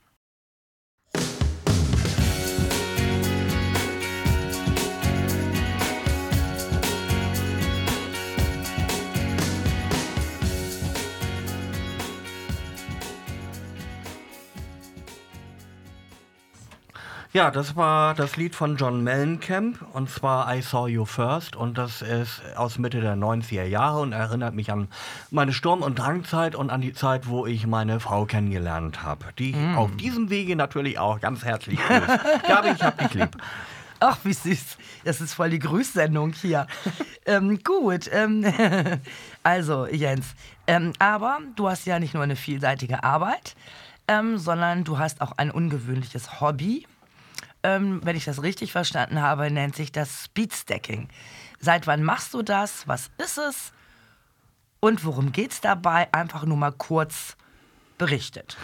Ja, das war das Lied von John Mellencamp und zwar I Saw You First und das ist aus Mitte der 90er Jahre und erinnert mich an meine Sturm- und Drangzeit und an die Zeit, wo ich meine Frau kennengelernt habe, die ich auf diesem Wege natürlich auch ganz herzlich grüße. Gabi, ich hab dich lieb. Ach, wie süß. Das ist voll die Grüßsendung hier. ähm, gut. Ähm, also, Jens. Ähm, aber du hast ja nicht nur eine vielseitige Arbeit, ähm, sondern du hast auch ein ungewöhnliches Hobby. Ähm, wenn ich das richtig verstanden habe, nennt sich das Speedstacking. Seit wann machst du das? Was ist es? Und worum geht's dabei? Einfach nur mal kurz berichtet.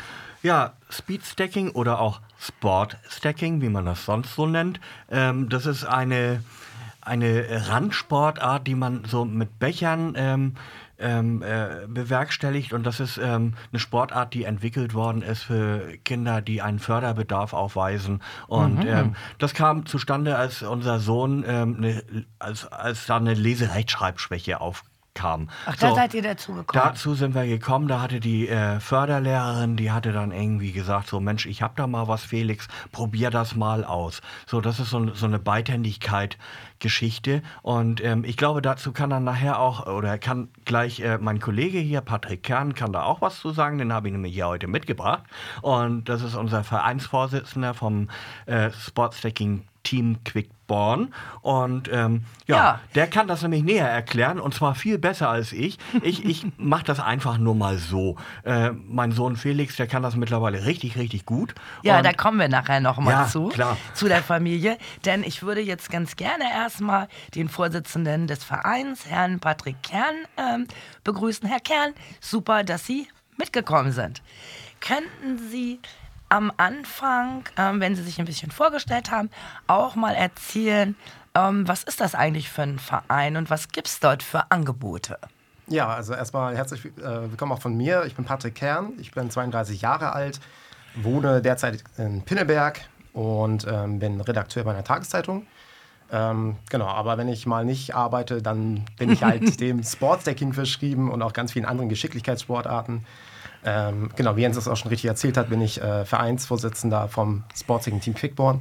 Ja, Speedstacking oder auch Sportstacking, wie man das sonst so nennt, ähm, das ist eine, eine Randsportart, die man so mit Bechern ähm, ähm, äh, bewerkstelligt und das ist ähm, eine Sportart, die entwickelt worden ist für Kinder, die einen Förderbedarf aufweisen und ähm, das kam zustande, als unser Sohn ähm, ne, als, als da eine Leserechtschreibschwäche aufkam. Ach, da seid ihr dazu gekommen? Dazu sind wir gekommen, da hatte die äh, Förderlehrerin, die hatte dann irgendwie gesagt, so Mensch, ich hab da mal was, Felix, probier das mal aus. So, das ist so, so eine Beidhändigkeit Geschichte und ähm, ich glaube, dazu kann dann nachher auch, oder kann gleich äh, mein Kollege hier, Patrick Kern, kann da auch was zu sagen, den habe ich nämlich hier heute mitgebracht. Und das ist unser Vereinsvorsitzender vom äh, Sportstacking Team Quickborn. Und ähm, ja, Ja. der kann das nämlich näher erklären und zwar viel besser als ich. Ich, ich mache das einfach nur mal so. Äh, mein Sohn Felix, der kann das mittlerweile richtig, richtig gut. Ja, und da kommen wir nachher noch mal Ja, zu, klar. zu der Familie. Denn ich würde jetzt ganz gerne erstmal den Vorsitzenden des Vereins, Herrn Patrick Kern, ähm, begrüßen. Herr Kern, super, dass Sie mitgekommen sind. Könnten Sie am Anfang, ähm, wenn Sie sich ein bisschen vorgestellt haben, auch mal erzählen, ähm, was ist das eigentlich für ein Verein und was gibt es dort für Angebote? Ja, also erstmal herzlich äh, willkommen auch von mir. Ich bin Patrick Kern, ich bin 32 Jahre alt, wohne derzeit in Pinneberg und ähm, bin Redakteur bei einer Tageszeitung. Ähm, genau, aber wenn ich mal nicht arbeite, dann bin ich halt dem Sportsdecking verschrieben und auch ganz vielen anderen Geschicklichkeitssportarten. Ähm, genau, wie Jens das auch schon richtig erzählt hat, bin ich äh, Vereinsvorsitzender vom Sportsdecking Team Quickborn.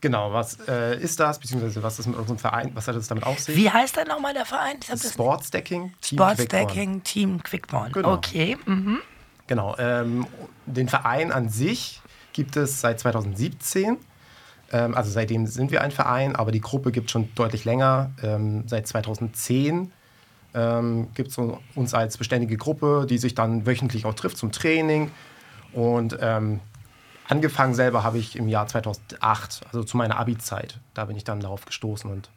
Genau, was äh, ist das, beziehungsweise was ist mit unserem Verein, was hat es damit auf sich? Wie heißt denn nochmal der Verein? Das- Sportsdecking Team Quickborn. Sportsdecking Team Quickborn. Genau. Okay. Mhm. Genau. Ähm, den Verein an sich gibt es seit 2017. Ähm, also seitdem sind wir ein Verein, aber die Gruppe gibt es schon deutlich länger. Ähm, seit 2010 ähm, gibt es uns als beständige Gruppe, die sich dann wöchentlich auch trifft zum Training. Und ähm, angefangen selber habe ich im Jahr 2008, also zu meiner Abi-Zeit. Da bin ich dann darauf gestoßen und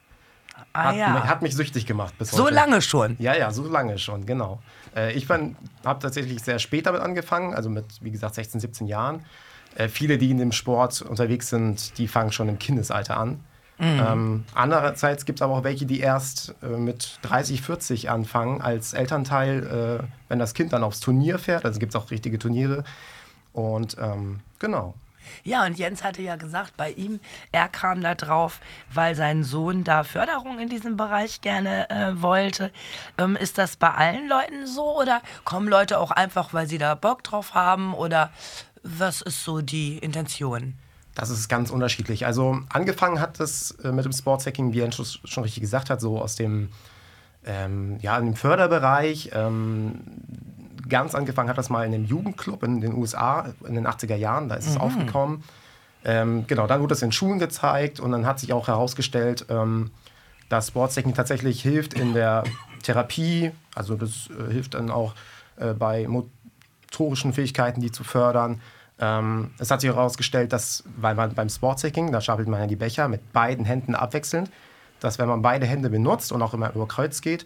Ah hat, ja. hat mich süchtig gemacht bis So heute. lange schon. Ja, ja, so lange schon, genau. Äh, ich habe tatsächlich sehr spät damit angefangen, also mit, wie gesagt, 16, 17 Jahren. Äh, viele, die in dem Sport unterwegs sind, die fangen schon im Kindesalter an. Ähm, andererseits gibt es aber auch welche, die erst äh, mit 30, 40 anfangen als Elternteil, äh, wenn das Kind dann aufs Turnier fährt. Also gibt es auch richtige Turniere. Und ähm, genau. Ja, und Jens hatte ja gesagt, bei ihm, er kam da drauf, weil sein Sohn da Förderung in diesem Bereich gerne äh, wollte. Ähm, ist das bei allen Leuten so oder kommen Leute auch einfach, weil sie da Bock drauf haben oder was ist so die Intention? Das ist ganz unterschiedlich. Also angefangen hat es äh, mit dem Sportshacking, wie Jens schon- schon richtig gesagt hat, so aus dem, ähm, ja, im Förderbereich. Ähm, ganz angefangen hat das mal in einem Jugendclub in den USA in den 80er Jahren, da ist es aufgekommen. Ähm, genau, dann wurde es in Schulen gezeigt und dann hat sich auch herausgestellt, ähm, dass Sportstechnik tatsächlich hilft in der Therapie. Also das äh, hilft dann auch äh, bei motorischen Fähigkeiten, die zu fördern. Ähm, es hat sich herausgestellt, dass, weil man beim Sportstacking, da stapelt man ja die Becher mit beiden Händen abwechselnd, dass wenn man beide Hände benutzt und auch immer über Kreuz geht,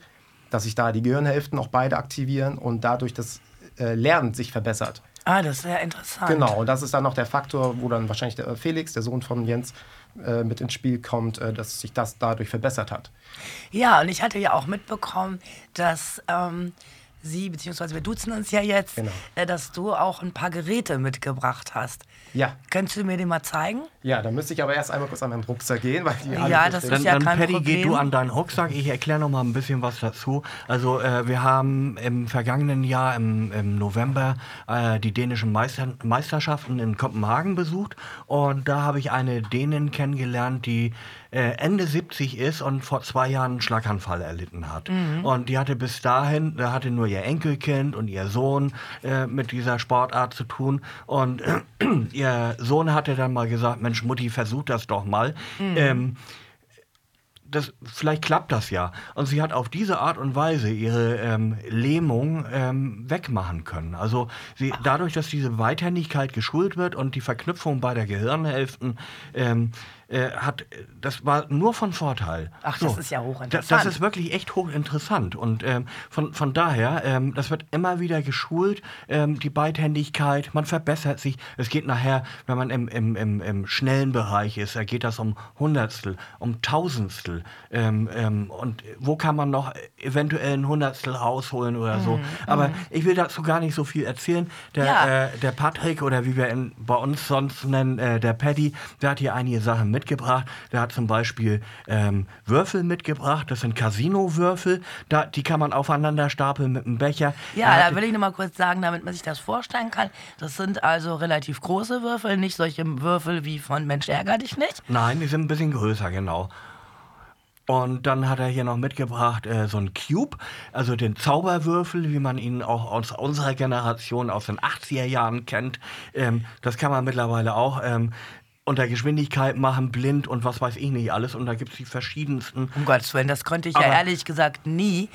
dass sich da die Gehirnhälften auch beide aktivieren und dadurch das äh, Lernen sich verbessert. Ah, das ist sehr interessant. Genau, und das ist dann noch der Faktor, wo dann wahrscheinlich der Felix, der Sohn von Jens, äh, mit ins Spiel kommt, äh, dass sich das dadurch verbessert hat. Ja, und ich hatte ja auch mitbekommen, dass ähm, Sie, beziehungsweise wir duzen uns ja jetzt, Genau. äh, dass du auch ein paar Geräte mitgebracht hast. Ja. Könntest du mir den mal zeigen? Ja, dann müsste ich aber erst einmal kurz an meinen Rucksack gehen, weil die alle Ja, das ist Dann, ja dann kein Paddy, Problem. geh du an deinen Rucksack. Ich erkläre noch mal ein bisschen was dazu. Also äh, wir haben im vergangenen Jahr im, im November äh, die dänischen Meister, Meisterschaften in Kopenhagen besucht und da habe ich eine Dänin kennengelernt, die Ende 70 ist und vor zwei Jahren einen Schlaganfall erlitten hat. Mhm. Und die hatte bis dahin, da hatte nur ihr Enkelkind und ihr Sohn äh, mit dieser Sportart zu tun. Und ihr Sohn hatte dann mal gesagt, Mensch, Mutti, versuch das doch mal. Mhm. Ähm, das, vielleicht klappt das ja. Und sie hat auf diese Art und Weise ihre ähm, Lähmung ähm, wegmachen können. Also sie, dadurch, dass diese Weithändigkeit geschult wird und die Verknüpfung bei der Gehirnhälften ähm, äh, hat, das war nur von Vorteil. Ach, das ist ja hochinteressant. Das ist wirklich echt hochinteressant. Und ähm, von, von daher, ähm, das wird immer wieder geschult, ähm, die Beidhändigkeit, man verbessert sich. Es geht nachher, wenn man im, im, im, im schnellen Bereich ist, da geht das um Hundertstel, um Tausendstel. Ähm, ähm, und wo kann man noch eventuell ein Hundertstel rausholen oder so. Aber ich will dazu gar nicht so viel erzählen. Der, Mhm, Ja. äh, der Patrick oder wie wir ihn bei uns sonst nennen, äh, der Paddy, der hat hier einige Sachen mitgebracht. Der hat zum Beispiel ähm, Würfel mitgebracht. Das sind Casino-Würfel. Da, die kann man aufeinander stapeln mit einem Becher. Ja, da will ich noch mal kurz sagen, damit man sich das vorstellen kann. Das sind also relativ große Würfel, nicht solche Würfel wie von Mensch ärger dich nicht. Nein, die sind ein bisschen größer, genau. Und dann hat er hier noch mitgebracht äh, so einen Cube, also den Zauberwürfel, wie man ihn auch aus unserer Generation aus den 80er Jahren kennt. Ähm, das kann man mittlerweile auch ähm, unter Geschwindigkeit machen, blind und was weiß ich nicht alles. Und da gibt es die verschiedensten. Um Gottes Willen, das konnte ich ja Aber- ehrlich gesagt nie.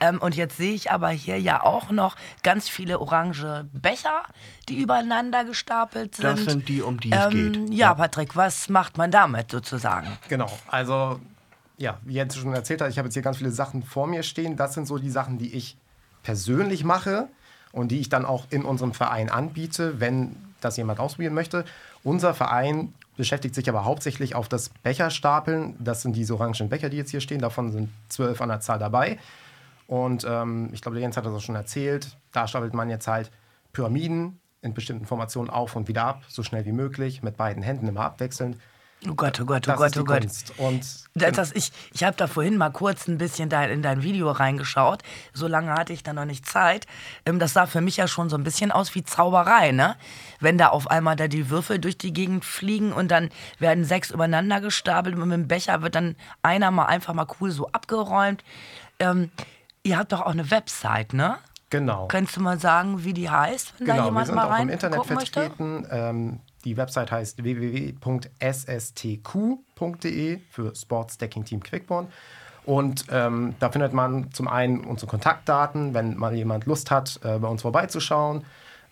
Ähm, und jetzt sehe ich aber hier ja auch noch ganz viele orange Becher, die übereinander gestapelt sind. Das sind die, um die es ähm, geht. Ja, Patrick, was macht man damit sozusagen? Genau, also ja, wie Jens schon erzählt hat, ich habe jetzt hier ganz viele Sachen vor mir stehen. Das sind so die Sachen, die ich persönlich mache und die ich dann auch in unserem Verein anbiete, wenn das jemand ausprobieren möchte. Unser Verein beschäftigt sich aber hauptsächlich auf das Becherstapeln. Das sind diese orangen Becher, die jetzt hier stehen. Davon sind zwölf an der Zahl dabei. Und ähm, ich glaube, Jens hat das auch schon erzählt. Da stapelt man jetzt halt Pyramiden in bestimmten Formationen auf und wieder ab, so schnell wie möglich, mit beiden Händen immer abwechselnd. Oh Gott, oh Gott, oh Das Gott, oh Gott. Kunst. Und Das, ich ich habe da vorhin mal kurz ein bisschen dein, in dein Video reingeschaut. So lange hatte ich da noch nicht Zeit. Ähm, das sah für mich ja schon so ein bisschen aus wie Zauberei, ne? Wenn da auf einmal da die Würfel durch die Gegend fliegen und dann werden sechs übereinander gestapelt und mit dem Becher wird dann einer mal einfach mal cool so abgeräumt. Ähm, ihr habt doch auch eine Website, ne? Genau. Könntest du mal sagen, wie die heißt, wenn da Genau, wir jemand sind mal auch im rein Internet vertreten. Ähm, die Website heißt www.sstq.de für Sports Stacking Team Quickborn. Und ähm, da findet man zum einen unsere Kontaktdaten, wenn mal jemand Lust hat, äh, bei uns vorbeizuschauen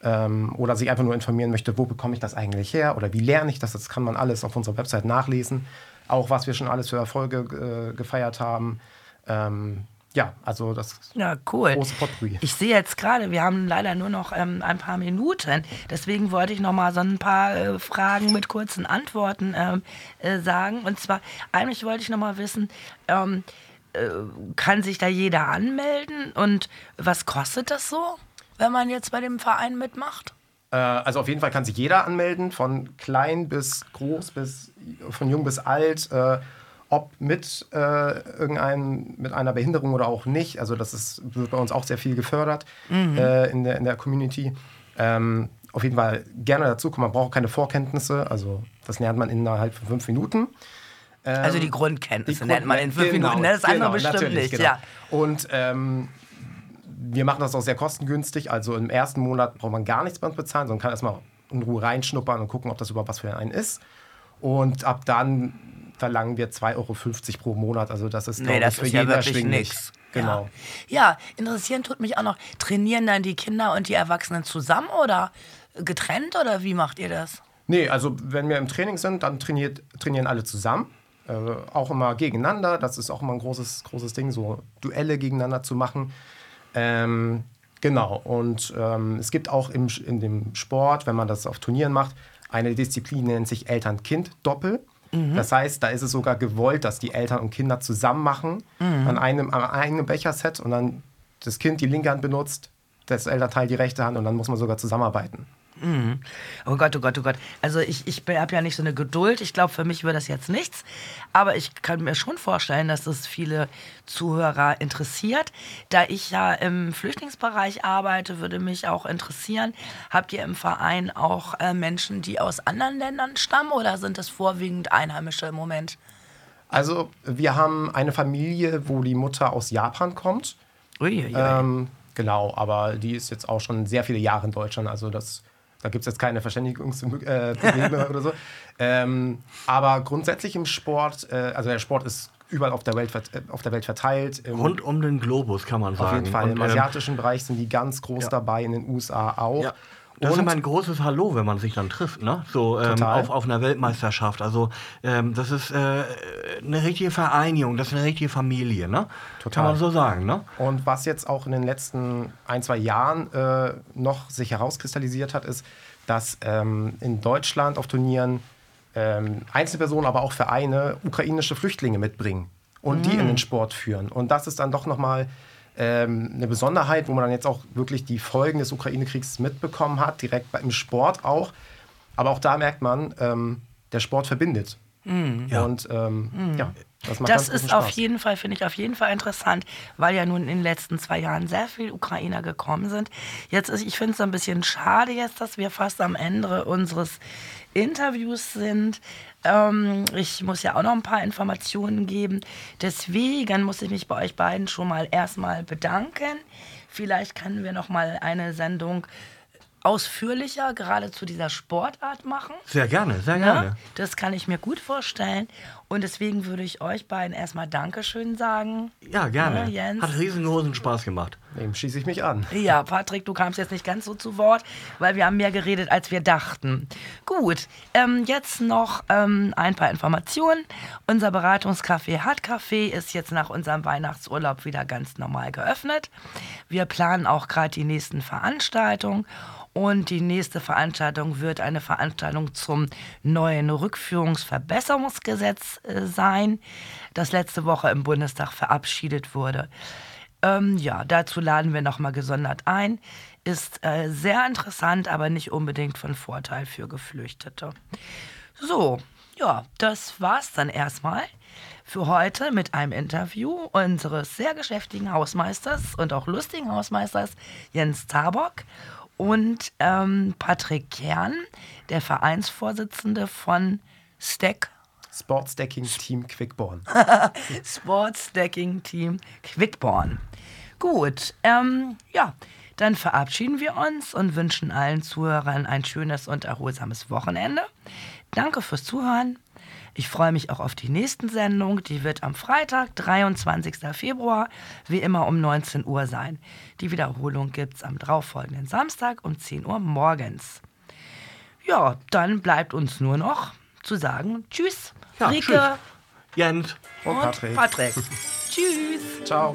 ähm, oder sich einfach nur informieren möchte, wo bekomme ich das eigentlich her oder wie lerne ich das. Das kann man alles auf unserer Website nachlesen. Auch was wir schon alles für Erfolge äh, gefeiert haben. Ähm, ja, also das Ja, cool. Große Potpourri. Ich sehe jetzt gerade, wir haben leider nur noch ähm, ein paar Minuten. Deswegen wollte ich noch mal so ein paar äh, Fragen mit kurzen Antworten ähm, äh, sagen. Und zwar, eigentlich wollte ich noch mal wissen, ähm, äh, kann sich da jeder anmelden? Und was kostet das so, wenn man jetzt bei dem Verein mitmacht? Äh, also auf jeden Fall kann sich jeder anmelden, von klein bis groß, bis von jung bis alt, äh, ob mit äh, irgendeinem, mit einer Behinderung oder auch nicht. Also das ist, wird bei uns auch sehr viel gefördert äh, in, der, in der Community. Ähm, auf jeden Fall gerne dazukommen. Man braucht keine Vorkenntnisse, also das lernt man innerhalb von fünf Minuten. also die die Grundkenntnisse Grund- nennt man in fünf genau, Minuten. Das andere genau, bestimmt nicht. genau. Ja. Und ähm, wir machen das auch sehr kostengünstig. Also im ersten Monat braucht man gar nichts bei uns bezahlen, sondern kann erstmal in Ruhe reinschnuppern und gucken, ob das überhaupt was für einen ist. Und ab dann verlangen wir 2,50 Euro pro Monat. Also das ist, Nee, das ich, für ist ja jeden wirklich erschwinglich. nix. Genau. Ja. ja, interessieren tut mich auch noch, trainieren dann die Kinder und die Erwachsenen zusammen oder getrennt oder wie macht ihr das? Nee, also wenn wir im Training sind, dann trainiert, trainieren alle zusammen. Äh, auch immer gegeneinander. Das ist auch immer ein großes, großes Ding, so Duelle gegeneinander zu machen. Ähm, genau. Und ähm, es gibt auch im, in dem Sport, wenn man das auf Turnieren macht, eine Disziplin, die nennt sich Eltern-Kind-Doppel. Das heißt, da ist es sogar gewollt, dass die Eltern und Kinder zusammen machen an einem, an einem Becherset und dann das Kind die linke Hand benutzt, das Elternteil die rechte Hand und dann muss man sogar zusammenarbeiten. Oh Gott, oh Gott, oh Gott. Also ich, ich habe ja nicht so eine Geduld. Ich glaube, für mich würde das jetzt nichts. Aber ich kann mir schon vorstellen, dass das viele Zuhörer interessiert. Da ich ja im Flüchtlingsbereich arbeite, würde mich auch interessieren, habt ihr im Verein auch äh, Menschen, die aus anderen Ländern stammen oder sind das vorwiegend Einheimische im Moment? Also wir haben eine Familie, wo die Mutter aus Japan kommt. Uiuiui. Ähm, genau, aber die ist jetzt auch schon sehr viele Jahre in Deutschland. Also das, da gibt es jetzt keine Verständigungsprobleme äh, oder so. Ähm, aber grundsätzlich im Sport, äh, also der Sport ist überall auf der Welt, äh, auf der Welt verteilt. Rund um den Globus, kann man sagen. auf jeden Fall. Und, Im ähm, asiatischen Bereich sind die ganz groß ja. dabei, in den USA auch. Ja. Das ist immer ein großes Hallo, wenn man sich dann trifft, ne? So ähm, auf, auf einer Weltmeisterschaft. Also ähm, das ist äh, eine richtige Vereinigung, das ist eine richtige Familie, ne? Total. Kann man so sagen, ne? Und was jetzt auch in den letzten ein, zwei Jahren äh, noch sich herauskristallisiert hat, ist, dass ähm, in Deutschland auf Turnieren ähm, Einzelpersonen, aber auch Vereine ukrainische Flüchtlinge mitbringen und die in den Sport führen. Und das ist dann doch nochmal ähm, eine Besonderheit, wo man dann jetzt auch wirklich die Folgen des Ukraine-Kriegs mitbekommen hat, direkt im Sport auch. Aber auch da merkt man, ähm, der Sport verbindet. Ja. Und ähm, ja, das macht Das ist auf jeden Fall, finde ich auf jeden Fall interessant, weil ja nun in den letzten zwei Jahren sehr viele Ukrainer gekommen sind. Jetzt ist, ich finde es ein bisschen schade jetzt, dass wir fast am Ende unseres Interviews sind. Ähm, ich muss ja auch noch ein paar Informationen geben. Deswegen muss ich mich bei euch beiden schon mal erstmal bedanken. Vielleicht können wir noch mal eine Sendung ausführlicher gerade zu dieser Sportart machen. Sehr gerne, sehr Ne? gerne. Das kann ich mir gut vorstellen. Und deswegen würde ich euch beiden erstmal Dankeschön sagen. Ja, gerne. Ne, Jens? Hat riesengroßen Spaß gemacht. Dem schieße ich mich an. Ja, Patrick, du kamst jetzt nicht ganz so zu Wort, weil wir haben mehr geredet, als wir dachten. Gut, ähm, jetzt noch ähm, ein paar Informationen. Unser Beratungscafé Hartcafé ist jetzt nach unserem Weihnachtsurlaub wieder ganz normal geöffnet. Wir planen auch gerade die nächsten Veranstaltungen. Und die nächste Veranstaltung wird eine Veranstaltung zum neuen Rückführungsverbesserungsgesetz sein, das letzte Woche im Bundestag verabschiedet wurde. Ähm, ja, dazu laden wir nochmal gesondert ein. Ist äh, sehr interessant, aber nicht unbedingt von Vorteil für Geflüchtete. So, ja, das war's dann erstmal für heute mit einem Interview unseres sehr geschäftigen Hausmeisters und auch lustigen Hausmeisters Jens Tabock und ähm, Patrick Kern, der Vereinsvorsitzende von STEC Sportsdecking Team Quickborn. Sports Decking Team Quickborn. Gut, ähm, ja, dann verabschieden wir uns und wünschen allen Zuhörern ein schönes und erholsames Wochenende. Danke fürs Zuhören. Ich freue mich auch auf die nächsten Sendung. Die wird am Freitag, 23. Februar, wie immer um 19 Uhr sein. Die Wiederholung gibt es am darauffolgenden Samstag um 10 Uhr morgens. Ja, dann bleibt uns nur noch zu sagen Tschüss, Ja, Rike. Jens. Und und Patrick. Patrick. Tschüss. Ciao.